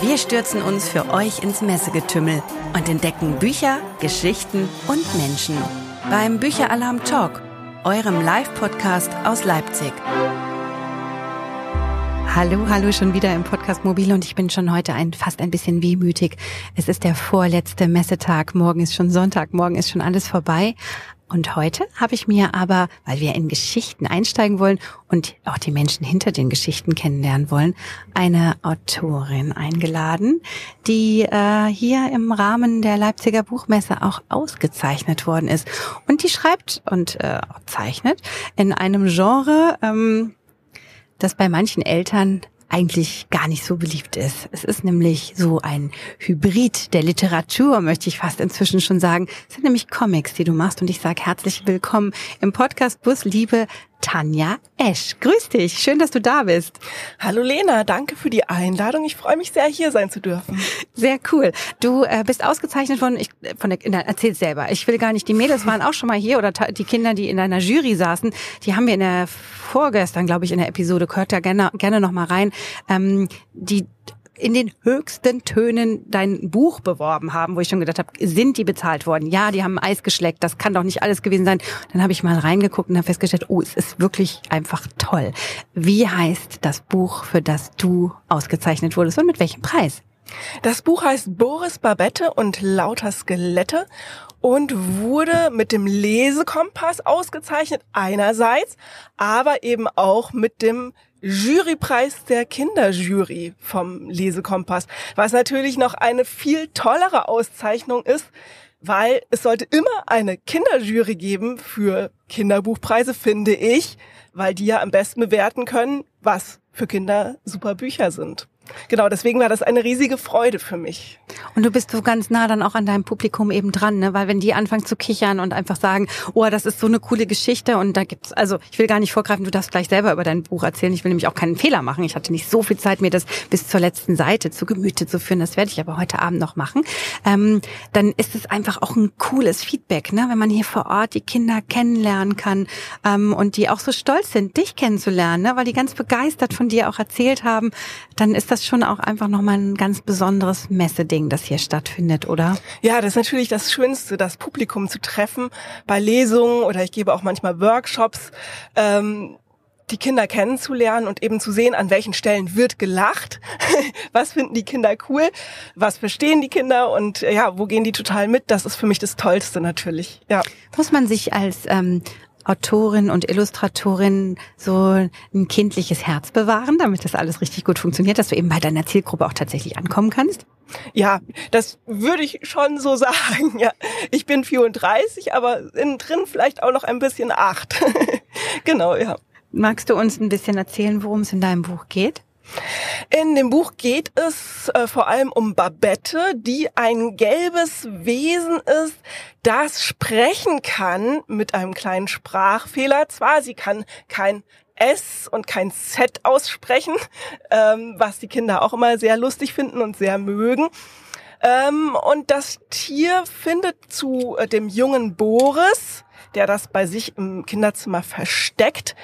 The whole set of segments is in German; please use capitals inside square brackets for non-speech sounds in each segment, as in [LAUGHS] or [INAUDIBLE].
Wir stürzen uns für euch ins Messegetümmel und entdecken Bücher, Geschichten und Menschen beim Bücheralarm Talk, eurem Live-Podcast aus Leipzig. Hallo, hallo, schon wieder im Podcast Mobil und ich bin schon heute ein, fast ein bisschen wehmütig. Es ist der vorletzte Messetag, morgen ist schon Sonntag, morgen ist schon alles vorbei. Und heute habe ich mir aber, weil wir in Geschichten einsteigen wollen und auch die Menschen hinter den Geschichten kennenlernen wollen, eine Autorin eingeladen, die äh, hier im Rahmen der Leipziger Buchmesse auch ausgezeichnet worden ist. Und die schreibt und äh, zeichnet in einem Genre, ähm, das bei manchen Eltern eigentlich gar nicht so beliebt ist. Es ist nämlich so ein Hybrid der Literatur, möchte ich fast inzwischen schon sagen. Es sind nämlich Comics, die du machst und ich sage herzlich willkommen im Podcast Bus Liebe Tanja Esch. Grüß dich, schön, dass du da bist. Hallo Lena, danke für die Einladung. Ich freue mich sehr, hier sein zu dürfen. Sehr cool. Du äh, bist ausgezeichnet von, ich, von der, na, erzähl selber. Ich will gar nicht, die Mädels waren auch schon mal hier oder die Kinder, die in deiner Jury saßen, die haben wir in der vorgestern, glaube ich, in der Episode, gehört ja gerne, gerne noch mal rein, ähm, die in den höchsten Tönen dein Buch beworben haben, wo ich schon gedacht habe, sind die bezahlt worden? Ja, die haben Eis geschleckt, das kann doch nicht alles gewesen sein. Dann habe ich mal reingeguckt und habe festgestellt, oh, es ist wirklich einfach toll. Wie heißt das Buch, für das du ausgezeichnet wurdest und mit welchem Preis? Das Buch heißt Boris Babette und lauter Skelette und wurde mit dem Lesekompass ausgezeichnet einerseits, aber eben auch mit dem Jurypreis der Kinderjury vom Lesekompass, was natürlich noch eine viel tollere Auszeichnung ist, weil es sollte immer eine Kinderjury geben für Kinderbuchpreise, finde ich, weil die ja am besten bewerten können, was für Kinder super Bücher sind. Genau, deswegen war das eine riesige Freude für mich. Und du bist so ganz nah dann auch an deinem Publikum eben dran, ne? Weil wenn die anfangen zu kichern und einfach sagen, oh, das ist so eine coole Geschichte und da gibt's, also ich will gar nicht vorgreifen, du darfst gleich selber über dein Buch erzählen. Ich will nämlich auch keinen Fehler machen. Ich hatte nicht so viel Zeit, mir das bis zur letzten Seite zu Gemüte zu führen. Das werde ich aber heute Abend noch machen. Ähm, dann ist es einfach auch ein cooles Feedback, ne? Wenn man hier vor Ort die Kinder kennenlernen kann ähm, und die auch so stolz sind, dich kennenzulernen, ne? Weil die ganz begeistert von dir auch erzählt haben, dann ist das das schon auch einfach nochmal ein ganz besonderes Messeding, das hier stattfindet, oder? Ja, das ist natürlich das Schönste, das Publikum zu treffen bei Lesungen oder ich gebe auch manchmal Workshops. Ähm, die Kinder kennenzulernen und eben zu sehen, an welchen Stellen wird gelacht, [LAUGHS] was finden die Kinder cool, was verstehen die Kinder und ja, wo gehen die total mit, das ist für mich das Tollste natürlich. Ja. Muss man sich als ähm, Autorin und Illustratorin so ein kindliches Herz bewahren, damit das alles richtig gut funktioniert, dass du eben bei deiner Zielgruppe auch tatsächlich ankommen kannst? Ja, das würde ich schon so [LAUGHS] sagen. Ja, ich bin 34, aber innen drin vielleicht auch noch ein bisschen acht. [LAUGHS] genau, ja. Magst du uns ein bisschen erzählen, worum es in deinem Buch geht? In dem Buch geht es äh, vor allem um Babette, die ein gelbes Wesen ist, das sprechen kann mit einem kleinen Sprachfehler. Zwar, sie kann kein S und kein Z aussprechen, [LAUGHS] ähm, was die Kinder auch immer sehr lustig finden und sehr mögen. Ähm, und das Tier findet zu äh, dem jungen Boris, der das bei sich im Kinderzimmer versteckt,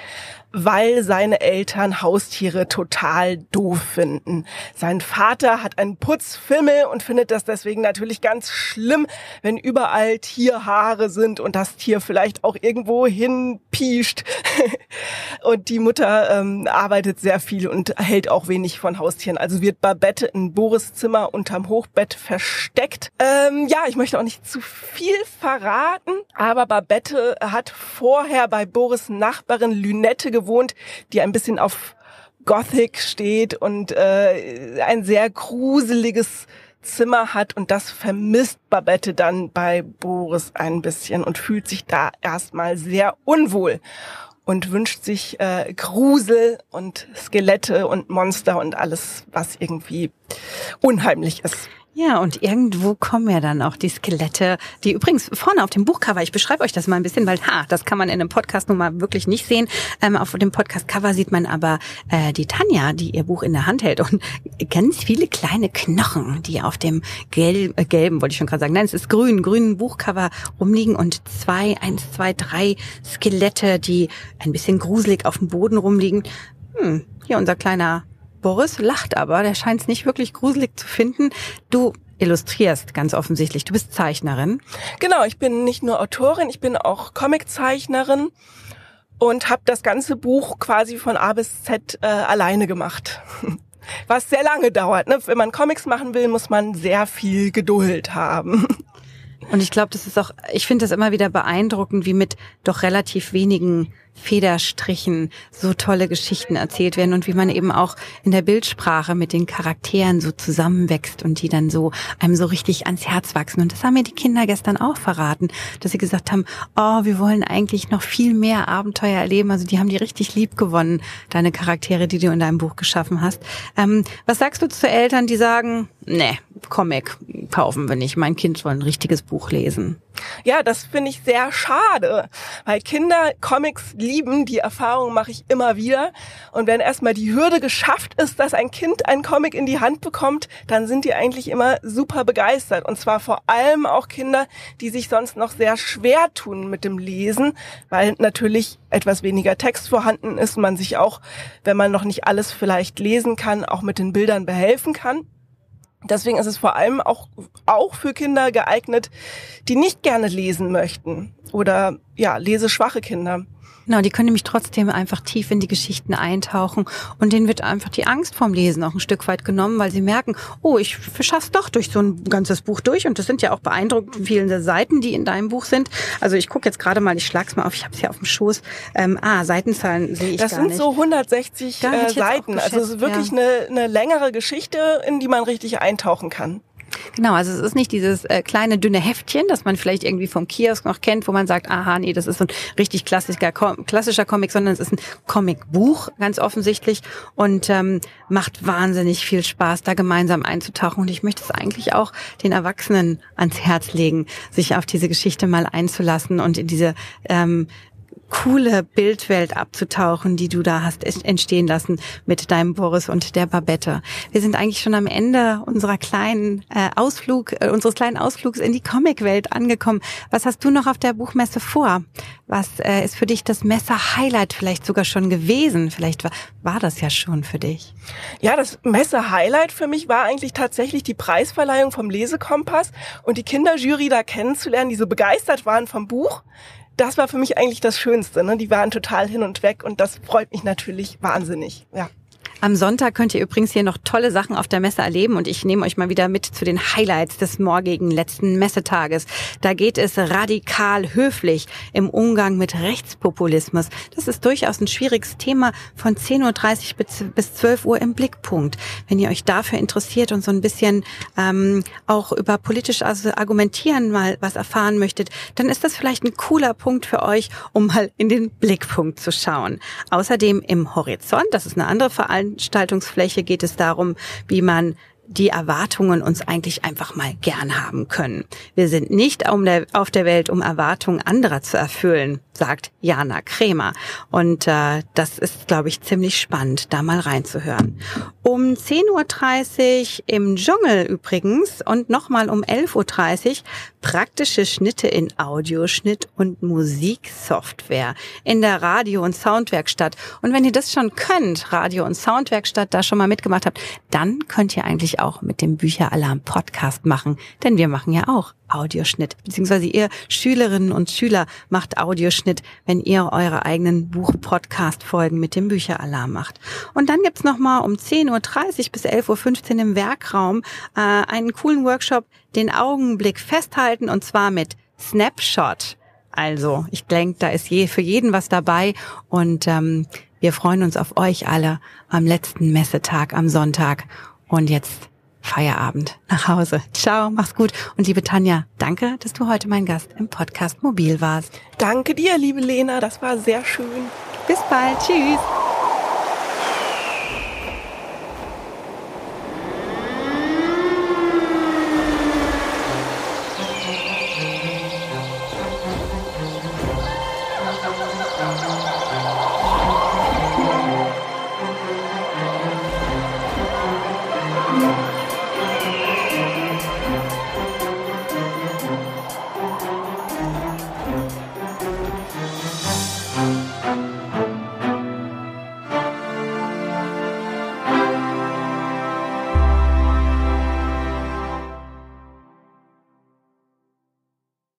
weil seine Eltern Haustiere total doof finden. Sein Vater hat einen Putzfimmel und findet das deswegen natürlich ganz schlimm, wenn überall Tierhaare sind und das Tier vielleicht auch irgendwo hinpiescht. [LAUGHS] und die Mutter ähm, arbeitet sehr viel und hält auch wenig von Haustieren. Also wird Babette in Boris Zimmer unterm Hochbett versteckt. Ähm, ja, ich möchte auch nicht zu viel verraten, aber Babette hat vorher bei Boris Nachbarin Lünette gewohnt, die ein bisschen auf Gothic steht und äh, ein sehr gruseliges Zimmer hat und das vermisst Babette dann bei Boris ein bisschen und fühlt sich da erstmal sehr unwohl und wünscht sich äh, Grusel und Skelette und Monster und alles, was irgendwie unheimlich ist. Ja, und irgendwo kommen ja dann auch die Skelette, die übrigens vorne auf dem Buchcover, ich beschreibe euch das mal ein bisschen, weil ha, das kann man in einem Podcast nun mal wirklich nicht sehen. Ähm, auf dem Podcast-Cover sieht man aber äh, die Tanja, die ihr Buch in der Hand hält und ganz viele kleine Knochen, die auf dem gelb, äh, gelben, wollte ich schon gerade sagen, nein, es ist grün, grünen Buchcover rumliegen und zwei, eins, zwei, drei Skelette, die ein bisschen gruselig auf dem Boden rumliegen. Hm, hier unser kleiner Boris lacht aber, der scheint es nicht wirklich gruselig zu finden. Du illustrierst ganz offensichtlich. Du bist Zeichnerin. Genau, ich bin nicht nur Autorin, ich bin auch Comiczeichnerin und habe das ganze Buch quasi von A bis Z äh, alleine gemacht. [LAUGHS] Was sehr lange dauert. Ne? Wenn man Comics machen will, muss man sehr viel Geduld haben. [LAUGHS] Und ich glaube, das ist auch, ich finde das immer wieder beeindruckend, wie mit doch relativ wenigen Federstrichen so tolle Geschichten erzählt werden und wie man eben auch in der Bildsprache mit den Charakteren so zusammenwächst und die dann so einem so richtig ans Herz wachsen. Und das haben mir die Kinder gestern auch verraten, dass sie gesagt haben, oh, wir wollen eigentlich noch viel mehr Abenteuer erleben. Also die haben die richtig lieb gewonnen, deine Charaktere, die du in deinem Buch geschaffen hast. Ähm, was sagst du zu Eltern, die sagen, nee, Comic kaufen wir nicht, mein Kind soll ein richtiges Buch lesen? Ja, das finde ich sehr schade, weil Kinder Comics lieben. Die Erfahrung mache ich immer wieder. Und wenn erstmal die Hürde geschafft ist, dass ein Kind einen Comic in die Hand bekommt, dann sind die eigentlich immer super begeistert. Und zwar vor allem auch Kinder, die sich sonst noch sehr schwer tun mit dem Lesen, weil natürlich etwas weniger Text vorhanden ist, man sich auch, wenn man noch nicht alles vielleicht lesen kann, auch mit den Bildern behelfen kann. Deswegen ist es vor allem auch, auch für Kinder geeignet, die nicht gerne lesen möchten oder ja, leseschwache Kinder. Genau, die können nämlich trotzdem einfach tief in die Geschichten eintauchen und denen wird einfach die Angst vorm Lesen auch ein Stück weit genommen, weil sie merken, oh, ich schaff's doch durch so ein ganzes Buch durch und das sind ja auch beeindruckend viele Seiten, die in deinem Buch sind. Also ich gucke jetzt gerade mal, ich schlag's mal auf, ich habe es hier auf dem Schoß. Ähm, ah, Seitenzahlen sehe ich das gar nicht. Das sind so 160 äh, Seiten, also es ist wirklich ja. eine, eine längere Geschichte, in die man richtig eintauchen kann. Genau, also es ist nicht dieses äh, kleine dünne Heftchen, das man vielleicht irgendwie vom Kiosk noch kennt, wo man sagt, aha, nee, das ist so ein richtig klassischer, klassischer Comic, sondern es ist ein Comicbuch, ganz offensichtlich, und ähm, macht wahnsinnig viel Spaß, da gemeinsam einzutauchen. Und ich möchte es eigentlich auch den Erwachsenen ans Herz legen, sich auf diese Geschichte mal einzulassen und in diese ähm, coole Bildwelt abzutauchen, die du da hast entstehen lassen mit deinem Boris und der Babette. Wir sind eigentlich schon am Ende unserer kleinen äh, Ausflug, äh, unseres kleinen Ausflugs in die Comicwelt angekommen. Was hast du noch auf der Buchmesse vor? Was äh, ist für dich das Messe-Highlight vielleicht sogar schon gewesen? Vielleicht war, war das ja schon für dich. Ja, das Messe-Highlight für mich war eigentlich tatsächlich die Preisverleihung vom Lesekompass und die Kinderjury da kennenzulernen, die so begeistert waren vom Buch das war für mich eigentlich das Schönste. Ne? Die waren total hin und weg und das freut mich natürlich wahnsinnig. Ja. Am Sonntag könnt ihr übrigens hier noch tolle Sachen auf der Messe erleben und ich nehme euch mal wieder mit zu den Highlights des morgigen letzten Messetages. Da geht es radikal höflich im Umgang mit Rechtspopulismus. Das ist durchaus ein schwieriges Thema von 10.30 Uhr bis 12 Uhr im Blickpunkt. Wenn ihr euch dafür interessiert und so ein bisschen ähm, auch über politisch Argumentieren mal was erfahren möchtet, dann ist das vielleicht ein cooler Punkt für euch, um mal in den Blickpunkt zu schauen. Außerdem im Horizont, das ist eine andere Veranstaltung, Veranstaltungsfläche geht es darum, wie man die Erwartungen uns eigentlich einfach mal gern haben können. Wir sind nicht auf der Welt, um Erwartungen anderer zu erfüllen, sagt Jana Kremer. Und äh, das ist, glaube ich, ziemlich spannend, da mal reinzuhören. Um 10.30 Uhr im Dschungel übrigens und nochmal um 11.30 Uhr praktische Schnitte in Audioschnitt und Musiksoftware in der Radio- und Soundwerkstatt. Und wenn ihr das schon könnt, Radio- und Soundwerkstatt da schon mal mitgemacht habt, dann könnt ihr eigentlich auch mit dem Bücheralarm Podcast machen, denn wir machen ja auch Audioschnitt, beziehungsweise ihr Schülerinnen und Schüler macht Audioschnitt, wenn ihr eure eigenen Buch-Podcast-Folgen mit dem Bücheralarm macht. Und dann gibt's nochmal um 10.30 Uhr bis 11.15 Uhr im Werkraum äh, einen coolen Workshop, den Augenblick festhalten und zwar mit Snapshot. Also, ich denke, da ist je für jeden was dabei und ähm, wir freuen uns auf euch alle am letzten Messetag am Sonntag. Und jetzt Feierabend nach Hause. Ciao, mach's gut. Und liebe Tanja, danke, dass du heute mein Gast im Podcast Mobil warst. Danke dir, liebe Lena, das war sehr schön. Bis bald. Tschüss.